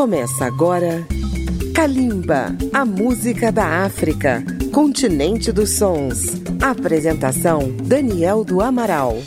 Começa agora Kalimba, a música da África, continente dos sons. Apresentação Daniel do Amaral.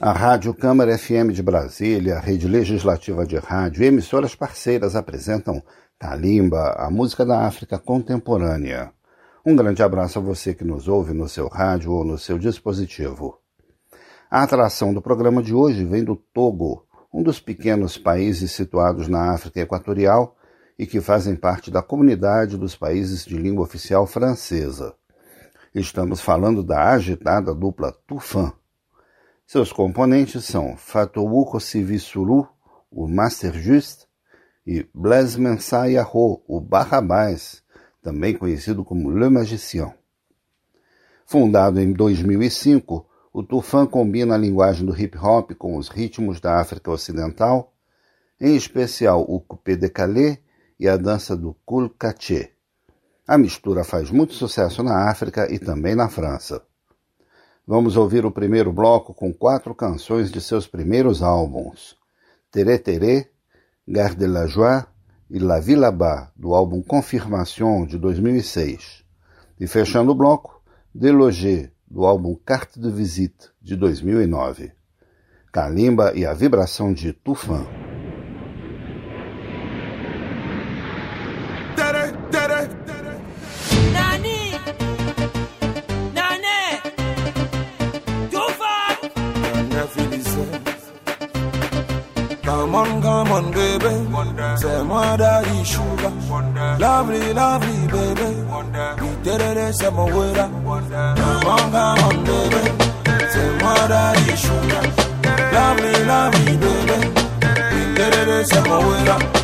A Rádio Câmara FM de Brasília, a Rede Legislativa de Rádio e emissoras parceiras apresentam Kalimba, a música da África contemporânea. Um grande abraço a você que nos ouve no seu rádio ou no seu dispositivo. A atração do programa de hoje vem do Togo, um dos pequenos países situados na África Equatorial e que fazem parte da comunidade dos países de língua oficial francesa. Estamos falando da agitada dupla Tufan seus componentes são Fatouko Sivissuru, o Master Just, e Blaise Mensah o Barrabás, também conhecido como Le Magicien. Fundado em 2005, o Tufan combina a linguagem do hip hop com os ritmos da África Ocidental, em especial o coupé décalé e a dança do Kul Kaché. A mistura faz muito sucesso na África e também na França. Vamos ouvir o primeiro bloco com quatro canções de seus primeiros álbuns: Terê Terê, Gare de la Joie e La Vie là-bas, do álbum Confirmation de 2006. E fechando o bloco, Deloger, do álbum Carte de Visite de 2009. Kalimba e a vibração de Tufan. Daddy sugar. Lovely, lovely, baby. We did it, say my way Come on, baby. Say moi daddy sugar. Lovely, lovely, baby. We did it, say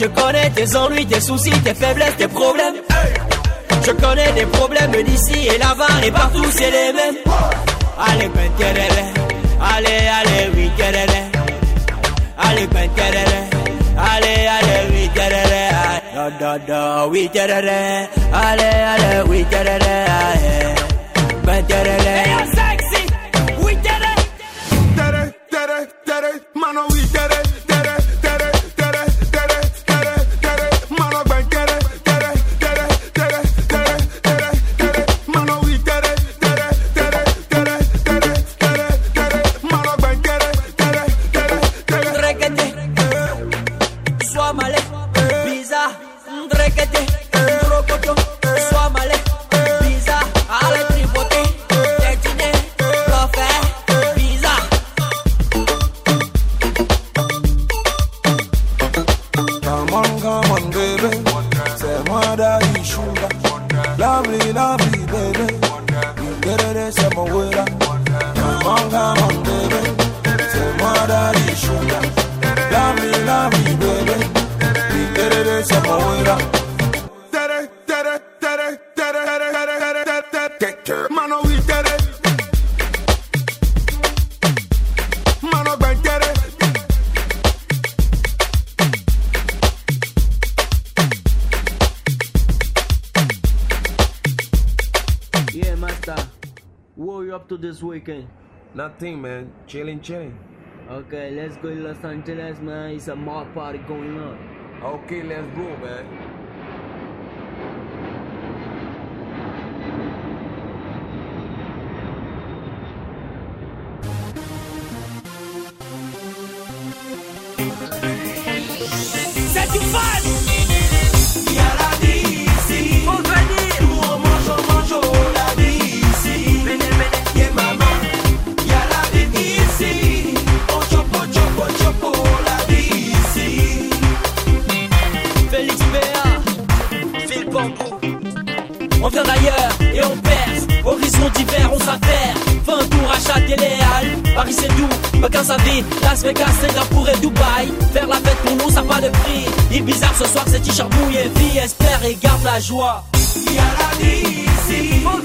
my way tes soucis, tes faiblesses, tes problèmes. Je connais des problèmes d'ici et là-bas et partout, c'est les mêmes. Allez, ben, allez, allez, oui, Allez, ben, allez, allez, oui, da, da, da, oui, allez, allez, oui, ben, to this weekend? Nothing, man. Chilling, chilling. Okay, let's go to Los Angeles, man. It's a mob party going on. Okay, let's go, man. la joie. Il y a la vie ici.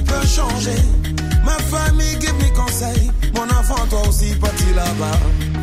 peut changer. Ma famille, give me conseil. Mon enfant, toi aussi, parti là-bas.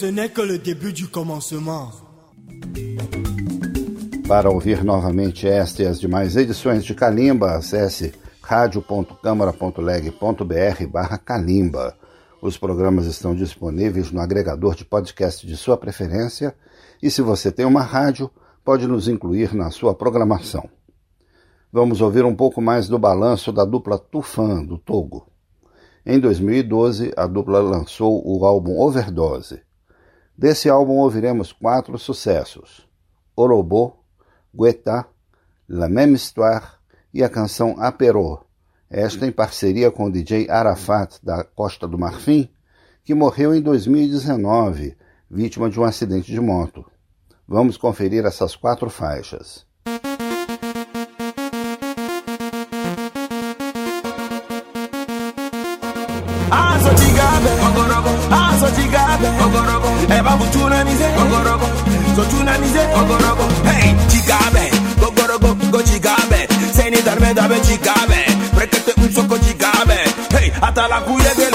Ce n'est que le début du commencement. Para ouvir novamente esta e as demais edições de Calimba, acesse radio.câmara.leg.br barra Calimba. Os programas estão disponíveis no agregador de podcast de sua preferência e se você tem uma rádio, pode nos incluir na sua programação. Vamos ouvir um pouco mais do balanço da dupla Tufan, do Togo. Em 2012, a dupla lançou o álbum Overdose, Desse álbum ouviremos quatro sucessos: Orobô, Guetá, La Même Histoire e a canção Aperô, esta em parceria com o DJ Arafat da Costa do Marfim, que morreu em 2019, vítima de um acidente de moto. Vamos conferir essas quatro faixas. aso chigabe ogorogo aso chigabe ogorogo eba butuna mize ogorogo so tuna mize ogorogo hey chigabe ogorogo go chigabe seni darme dabe chigabe prekete un soko chigabe hey atala kuyege.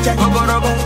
Oborobon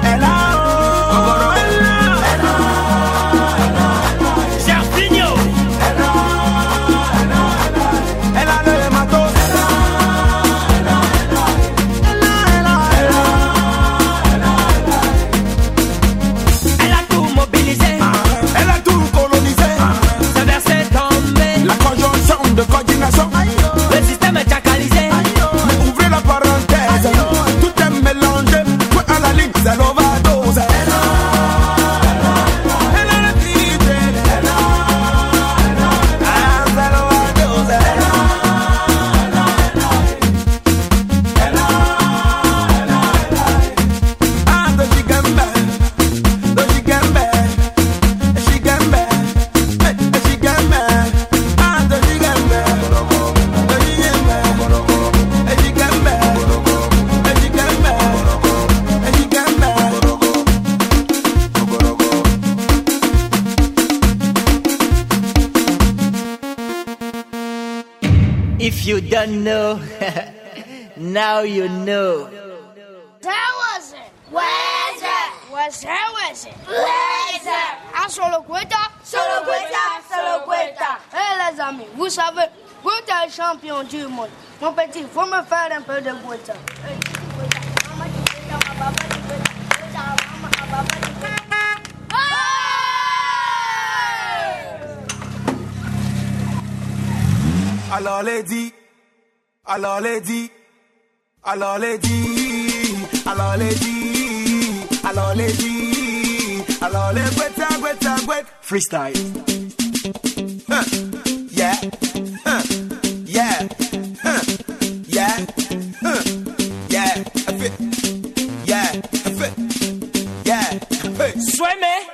solo Guetta. Solo Guetta, solo Guetta. Eh les amis, vous savez, Guetta est champion du monde. Mon petit, faut me faire un peu de Guetta. Eh! Alors lady, alors lady, alors lady, alors lady, alors lady. Alors les Guetta, Guetta, Guetta. Freestyle. Huh. Yeah. Huh. Yeah. Huh. Yeah. Huh. Yeah. I fit. Yeah. I fit. Yeah. Hey. Sueme.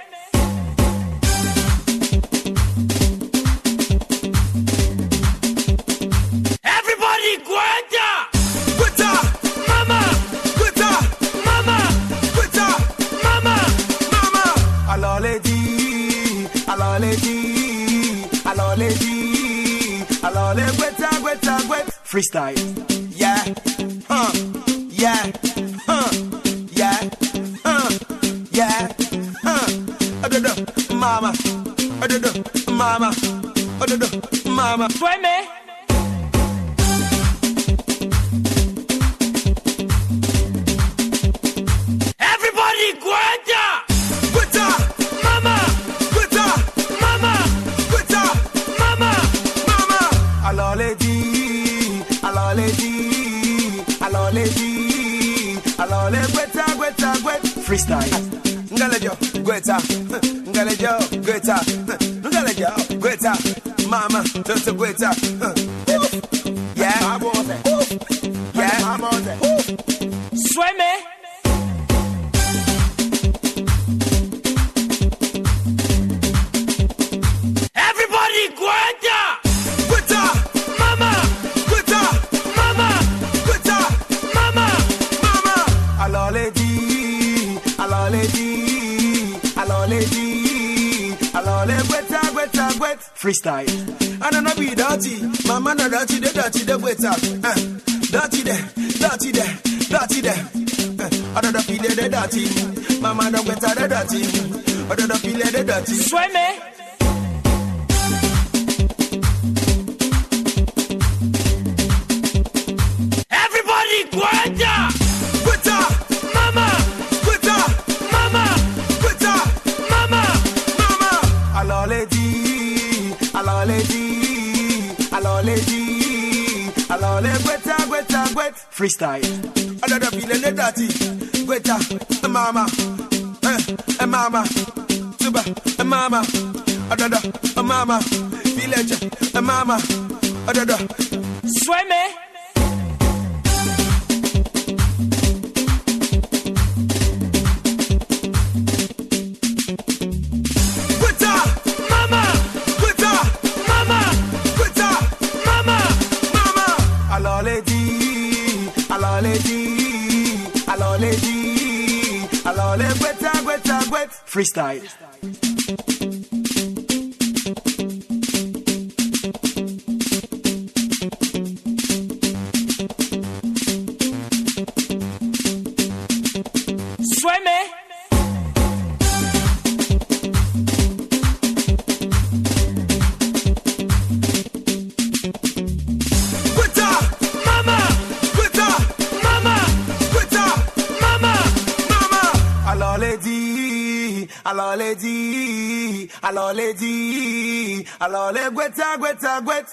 Freestyle. Yeah. Huh. Yeah. Huh. Yeah. Huh. Yeah. Huh. Adodo. Mama. Adodo. Mama. Adodo. Mama. Sueme. Everybody Guetta, Ngalejo, Guetta, Ngalejo, Guetta, Mama, Toto Guetta. Freestyle. I don't know be dirty, mama no dirty, the dirty, the Guetta. Uh, dirty there, dirty there, dirty there. I don't feel the dirty, mama no Guetta, the dirty. I don't feel the dirty. Sueme. Everybody Guetta, Guetta. Freestyle. Another feeling the dirty. Guetta, eh, mama, eh, eh, mama, a mama super, eh, mama, another, eh, mama, village, eh, mama, another. Sueme. Guetta, Mama! Guetta, Guetta, Guetta. Freestyle. Alors les dit, alors les Guetta, Guetta, Guetta.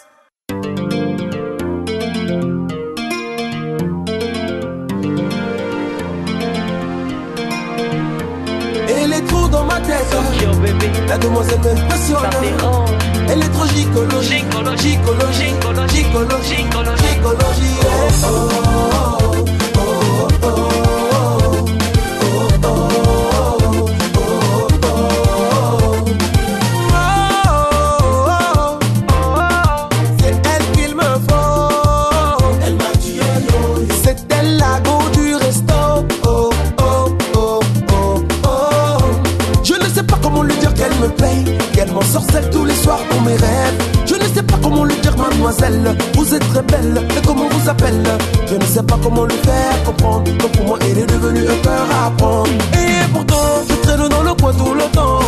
Elle est trop dans ma tête. La demoiselle m'impressionne. Elle est trop gicolo, gicolo, gicolo, gicolo, Tous les soirs pour mes rêves. Je ne sais pas comment lui dire, mademoiselle. Vous êtes très belle, mais comment vous appelle? Je ne sais pas comment lui faire comprendre. Que pour moi, elle est devenue un cœur à prendre. Et pourtant, je traîne dans le coin tout le temps.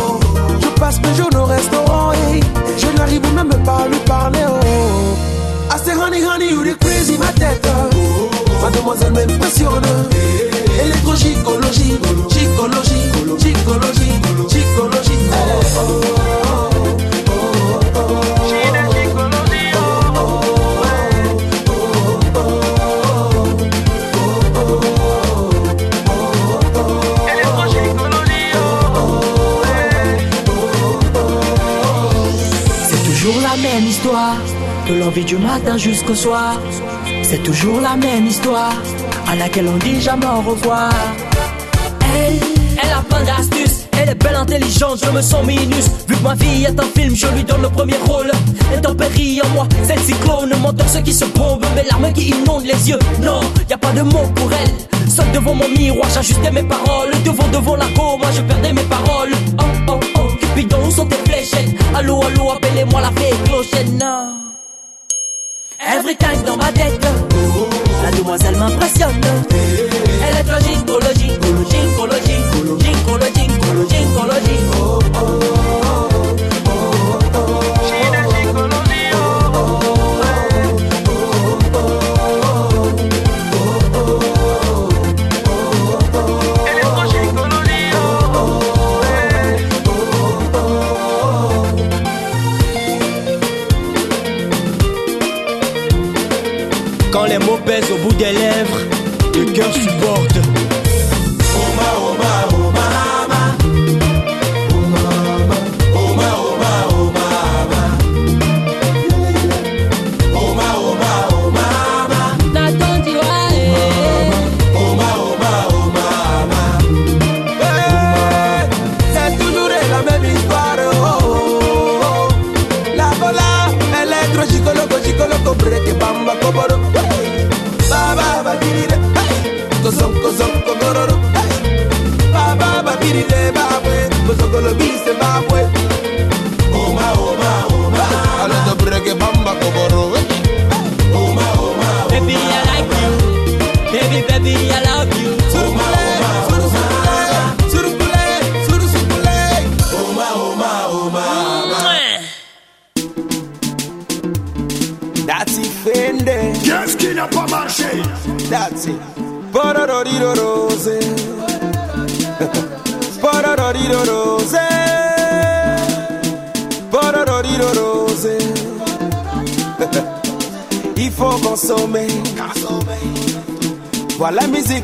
Je passe mes jours au restaurant et je n'arrive même pas à lui parler. Oh. I say, honey, honey, you the crazy, ma tête. Mademoiselle m'impressionne. Électro-gicologie, gicologie, gicologie, gicologie. Oh, oh, oh. De l'envie du matin jusqu'au soir. C'est toujours la même histoire, à laquelle on dit jamais au revoir. Elle, elle a plein d'astuces, elle est belle, intelligente, je me sens minus. Vu que ma vie est un film, je lui donne le premier rôle. Intempérie en moi, c'est le cyclone, menteur ceux qui se bombent, mes larmes qui inondent les yeux. Non, y a pas de mots pour elle. Seul devant mon miroir, j'ajustais mes paroles. Devant, devant la cour, moi je perdais mes paroles. Oh, oh, oh, Cupidon, où sont tes fléchettes Allô, allô, appelez-moi la fée clochette dans ma tête. La demoiselle m'impressionne. Elle est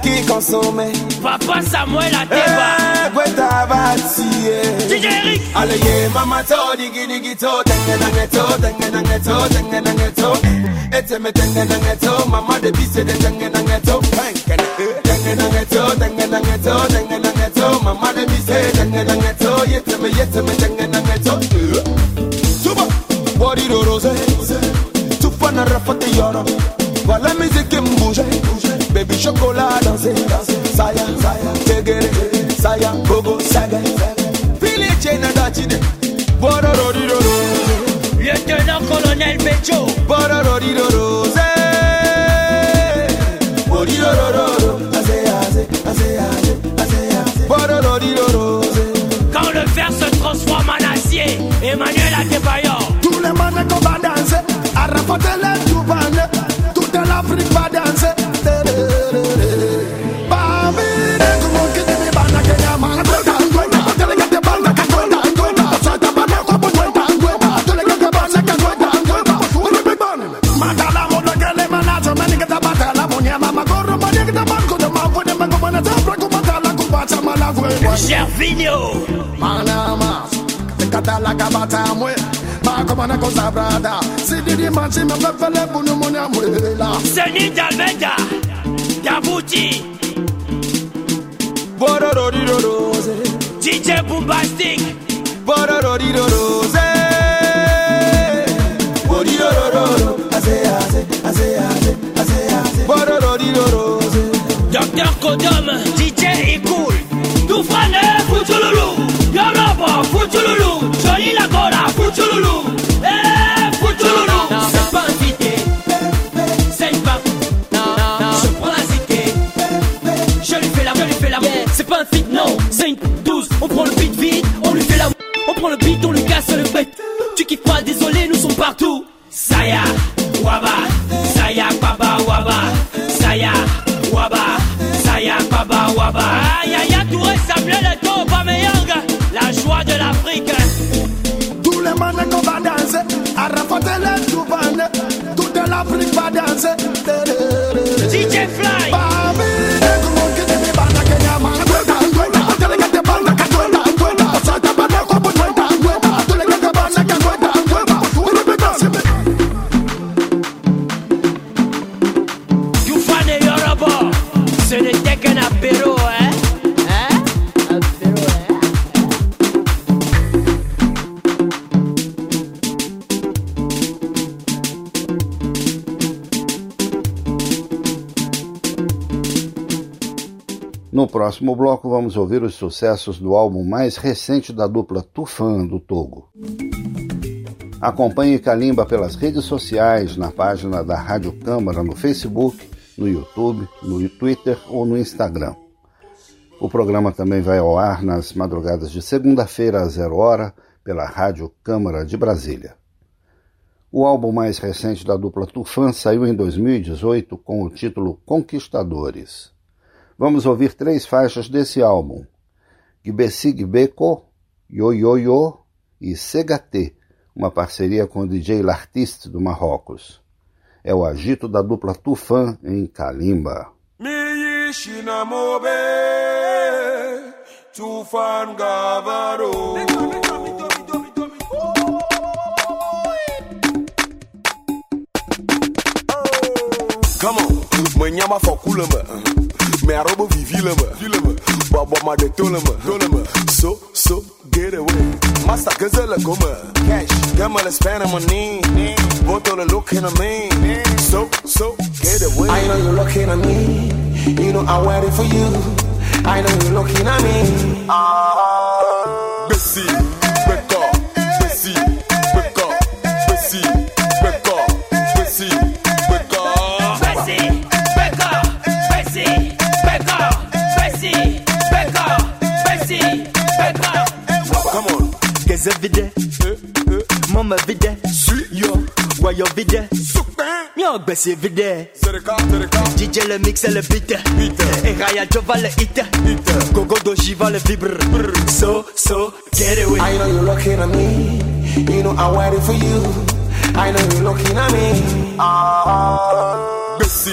qui consommait. Papa Samuel a débat. Eh, Gweta eh. DJ Eric. Allez, yeah, mama to, digi digi to, tengen angeto, tengen angeto, tengen angeto. Eteme eh, tengen angeto, mama de bise de tengen angeto. Tengen angeto, tengen angeto, tengen angeto, mama de bise tengen angeto. Yeteme yeteme tengen angeto. Suba, wadi do rose, tupana rafate yoro. Voilà la musique qui me bouge, bouge. Baby chocolat danser saya tegere saya gogo saga. Fili chena dachide Borororiro Lieutenant colonel. Borororiro Borororiro Vinho. Manama, katalaga batamwe. Makomana kosa brada. Sididi manchi me mepepele bunu muna mwela. Seni dalveja, Dabuti. Bororororose. DJ Bombastic. Bororororose. Borirororo. Aze aze, aze aze, aze aze. Bororororose. Docteur Kodom, DJ Ikul. Fane futululu Yorobo futululu Eh C'est pas invité C'est une pape Je prends la ziké Je lui fais la, je lui fais la C'est pas un fit non C'est une 12 On prend le beat vite On lui fait la On prend le beat on lui casse le bec Tu kiffes pas désolé nous sommes partout. Saya Waba. Saya Baba Waba. Saya Waba. Saya Baba Waba. De l'Afrique. Les manes qu'on va danser, Arafat et les Toubanes, toute l'Afrique va danser. DJ Fly. Próximo bloco, vamos ouvir os sucessos do álbum mais recente da dupla Tufan do Togo. Acompanhe Kalimba pelas redes sociais, na página da Rádio Câmara, no Facebook, no YouTube, no Twitter ou no Instagram. O programa também vai ao ar nas madrugadas de segunda-feira às zero hora pela Rádio Câmara de Brasília. O álbum mais recente da dupla Tufan saiu em 2018 com o título Conquistadores. Vamos ouvir três faixas desse álbum: Gbesig Beko, Yo Yo Yo e Segate, uma parceria com o DJ L'Artiste do Marrocos. É o agito da dupla Tufan em Kalimba. Tufan gavaro. Come on, for me arobo vivi lema, babo ma de tolema, so so get away. Master gazelle goma, cash, gamma le spend money, boto le look in a me, so so get away. I know you're looking at me, you know I'm waiting for you. I know you're looking at me. Ah, Geze vide, mama vide, yo, wayo vide, mio gbesi vide. Serika, Serika, DJ le mix et le beat, et Raya Jova le hit, Gogo Dojiva le vibre, so, so, get away. I know you're looking at me. You know I'm waiting for you. I know you're looking at me. Ah, Bessie,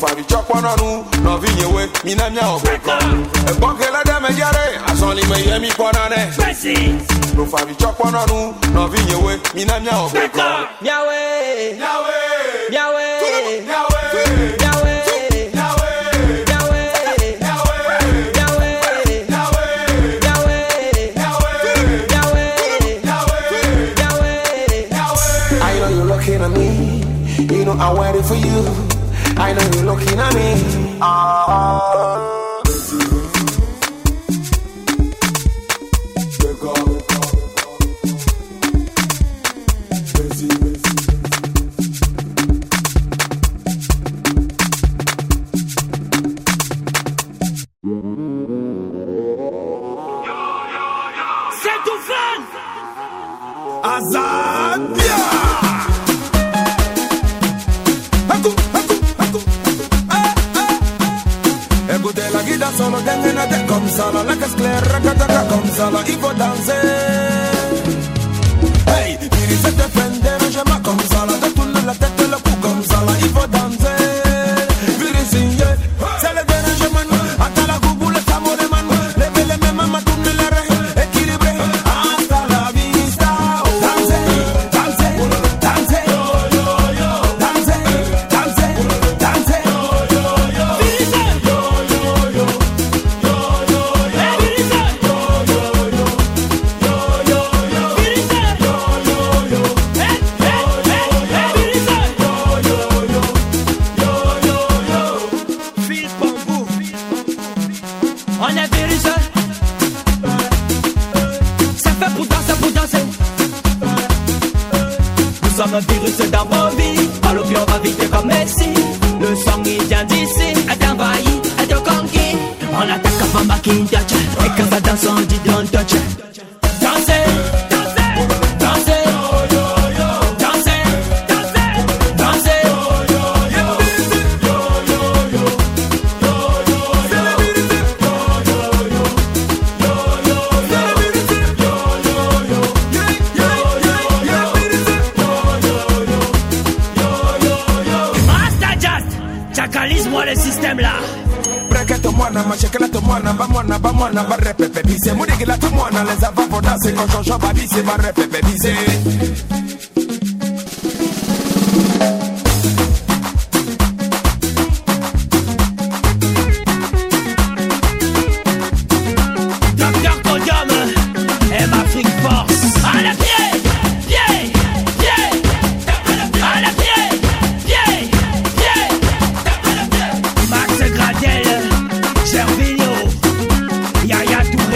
favi chɔkpɔ nɔ nu nɔvi nyewe mina miawo gbɛkɔ egbɔnkɛlɛ dɛ me ya ɖe azɔlime yɛ mi kpɔna dɛ ɖo favi chɔkpɔ nɔ nu nɔvi nyewe mina miawo gbɛkɔ. miawe miawe miawe miawe miawe. I'm waiting for you. I know you're looking at me. Ah.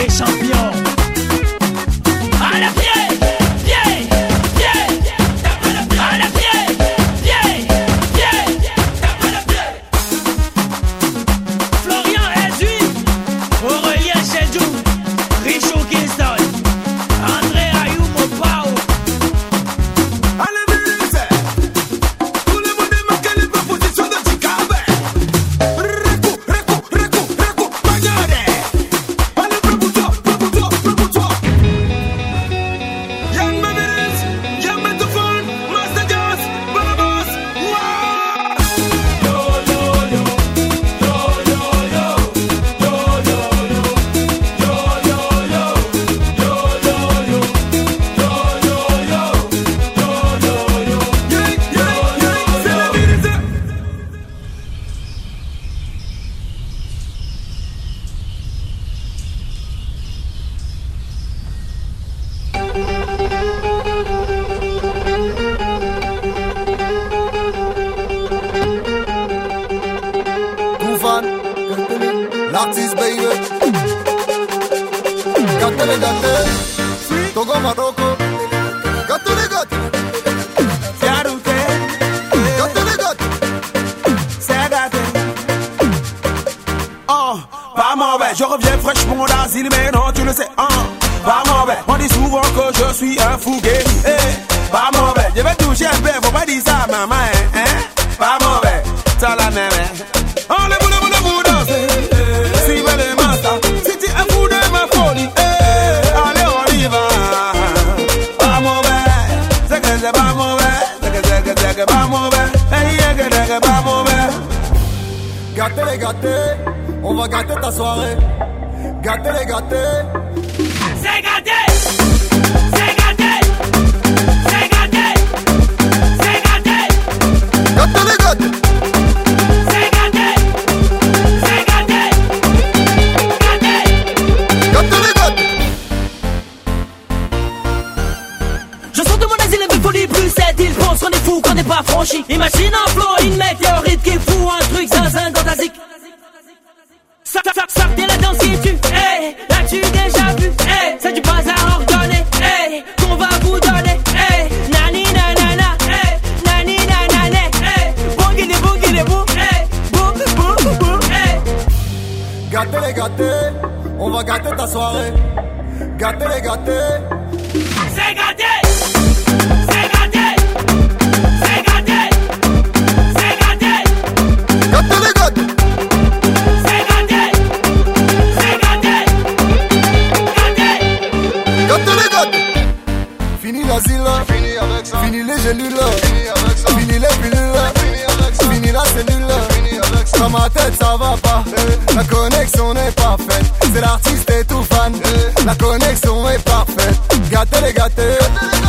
les champions. à la mer. Oh, les boulets, boulets. Si vous les matas, si tu es fou de ma folie. Eh, allez, on y va. Pas mauvais, c'est que c'est pas mauvais. C'est que c'est que c'est que pas mauvais. Hey, c'est que c'est que pas mauvais. Gâtez les gâtés, on va gâter ta soirée. Gâtez. Imagine un flow, une météorite qui fout un truc zinzin dans ta zik.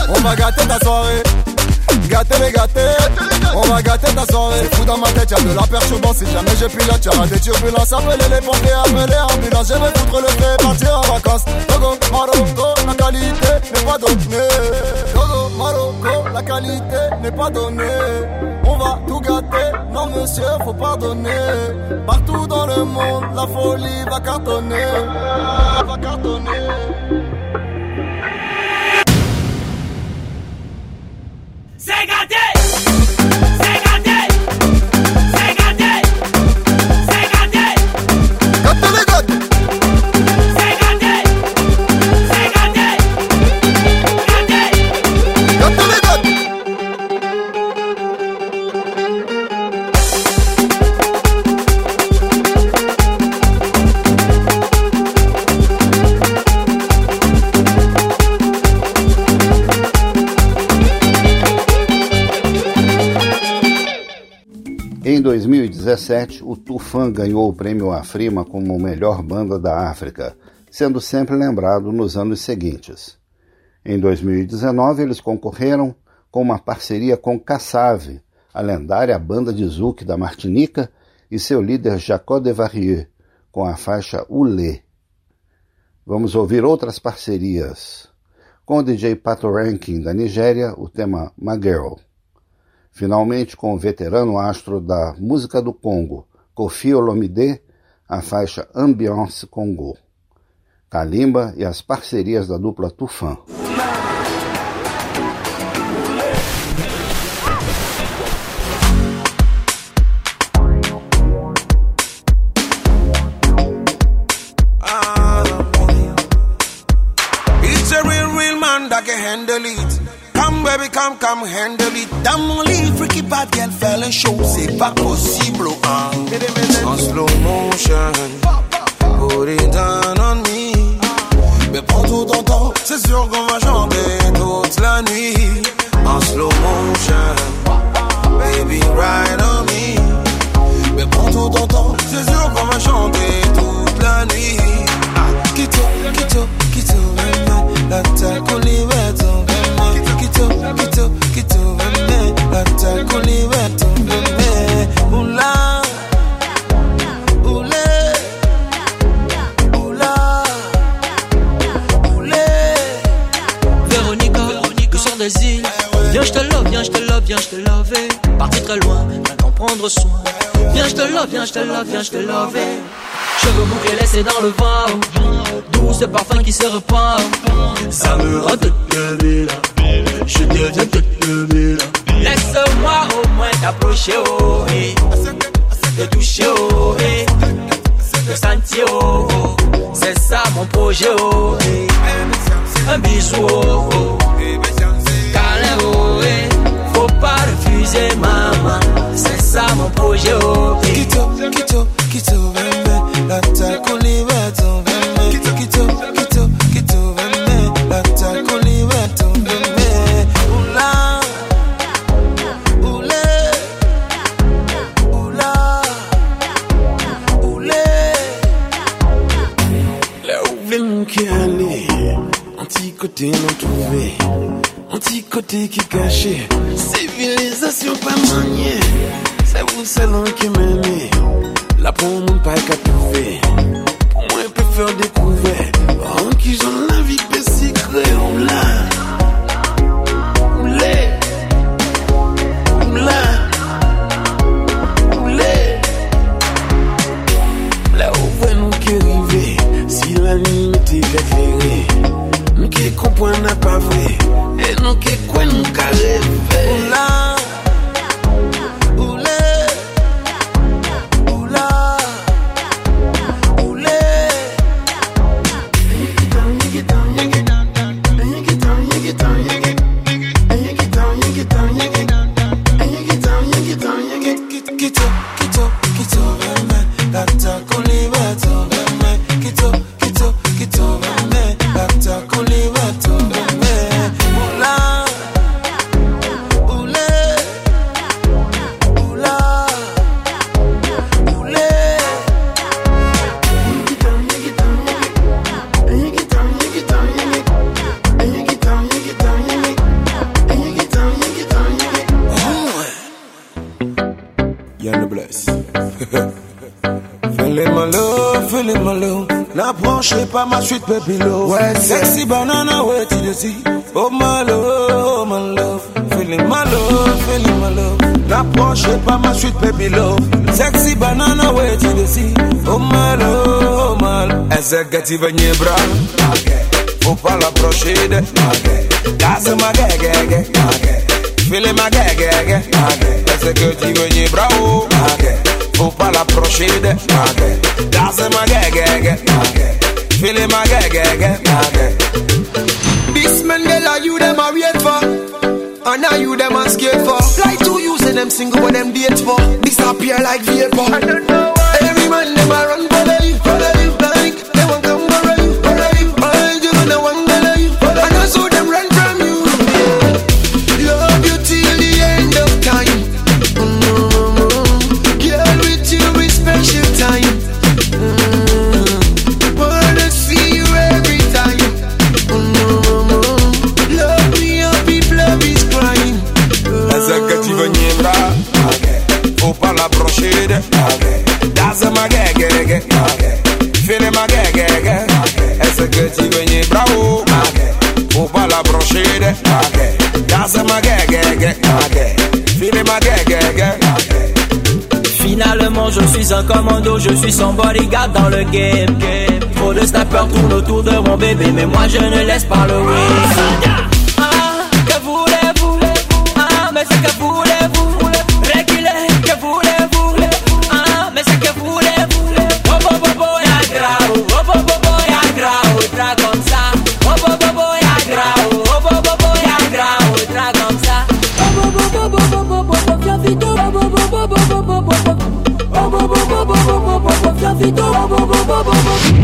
on va gâter ta soirée. Gâter les gâter, on va gâter ta soirée. Fou dans ma tête, y'a de la perturbance. Si jamais je pilote, y'aura des turbulences. Appelez les pompiers, appelez l'ambulance. Je vais foutre le feu, partir en vacances. Togo, Marocco, la qualité n'est pas donnée. Togo, Marocco, la qualité n'est pas donnée. On va tout gâter, non monsieur, faut pardonner. Partout dans le monde, la folie va cartonner. Va cartonner. 2017, o Tufan ganhou o prêmio Afrima como melhor banda da África, sendo sempre lembrado nos anos seguintes. Em 2019, eles concorreram com uma parceria com Cassave, a lendária banda de zouk da Martinica, e seu líder Jacó Devarieux, com a faixa Ulê. Vamos ouvir outras parcerias. Com o DJ Pato Ranking da Nigéria, o tema My Girl. Finalmente, com o veterano astro da música do Congo, Kofi Olomide, a faixa Ambiance Congo, Kalimba e as parcerias da dupla Tufan. Say mama, say samo pojo Kito, kito Pas ma suite, baby love. Sexy banana, ouais, tu le dis. Oh my love, oh my love. Feeling my love, feeling my love. N'approchez pas ma suite, baby love. Sexy banana, ouais, tu le dis. Oh my love, oh my love. Executive Niebra. Faut pas l'approcher de. Casse ma gueule, Feeling ma gueule, gueule. Faut pas l'approcher de. That's my gag, gag, gag. Feeling my gag, gag, gag. This man, girl, are you them a wait for? And are you them a scared for? Like two you say them single, but them date for. Disappear like vapor. I don't know why. Every man, them a run Fini ma gege Est-ce que tu gagnes bravo Faut pas la brancher de Danse ma gege Fini ma gege Finalement je suis un commando Je suis son bodyguard dans le game. Trop de snappers tournent autour de mon bébé Mais moi je ne laisse pas le win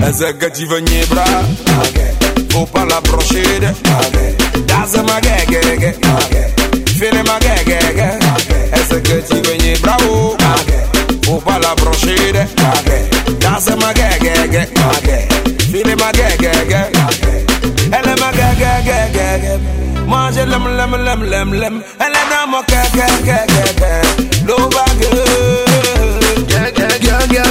Executive bra Faut pas la brochide Das ma gege Fine ma gege Executive bravo Faut pas la brochide Das ma gege Fine ma gege Elle ma gege Moi je l'aime l'aime l'aime l'aime l'aime Elle est dans mon gege L'eau va gueule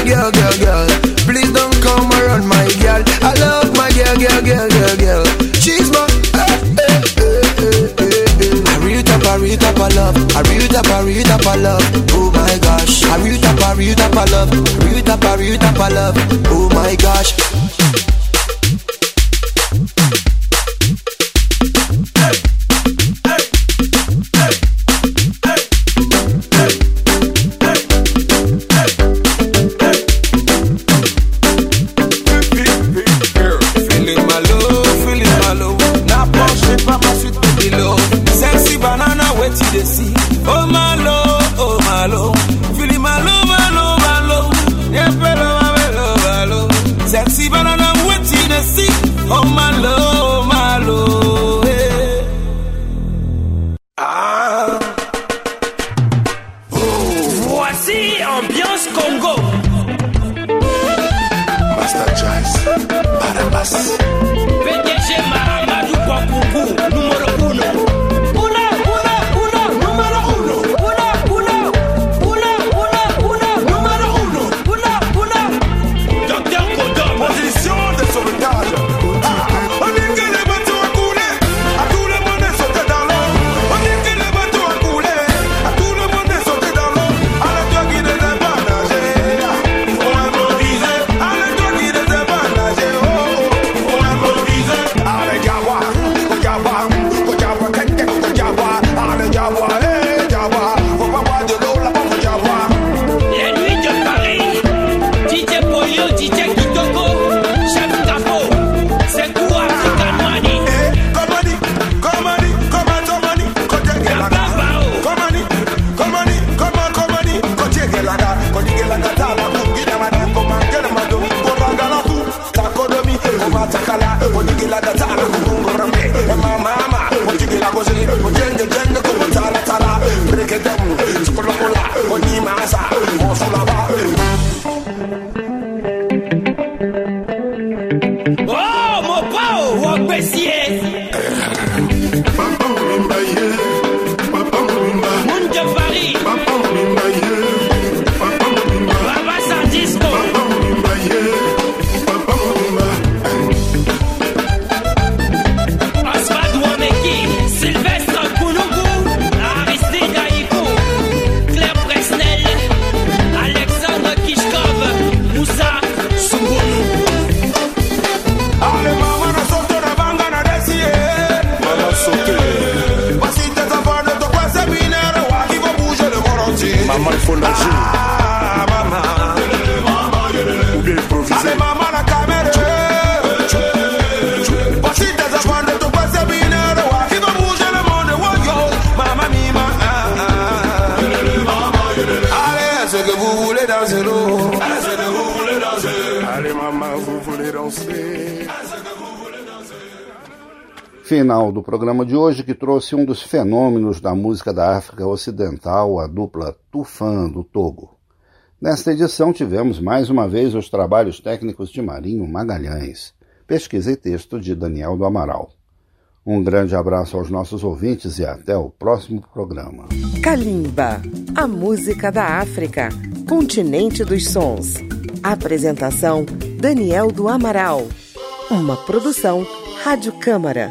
girl, girl, girl. Please don't come around my girl. I love my girl, girl, girl, girl, girl. She's my. eh, eh, eh, eh, eh, eh. I real top, I real top of love. I real top, I real top of love. Oh my gosh. I real top, I real top of love. Real top, I real top of love. Oh my gosh. Oh my love, oh my love. Feeling my love, my love, my love. Yeah, pero, my love, my love. Sexy banana, wait till they see. Oh my love, Final do programa de hoje que trouxe um dos fenômenos da música da África Ocidental, a dupla Tufã do Togo. Nesta edição tivemos mais uma vez os trabalhos técnicos de Marinho Magalhães, pesquisa e texto de Daniel do Amaral. Um grande abraço aos nossos ouvintes e até o próximo programa. Kalimba, a música da África, continente dos sons. Apresentação Daniel do Amaral. Uma produção Rádio Câmara,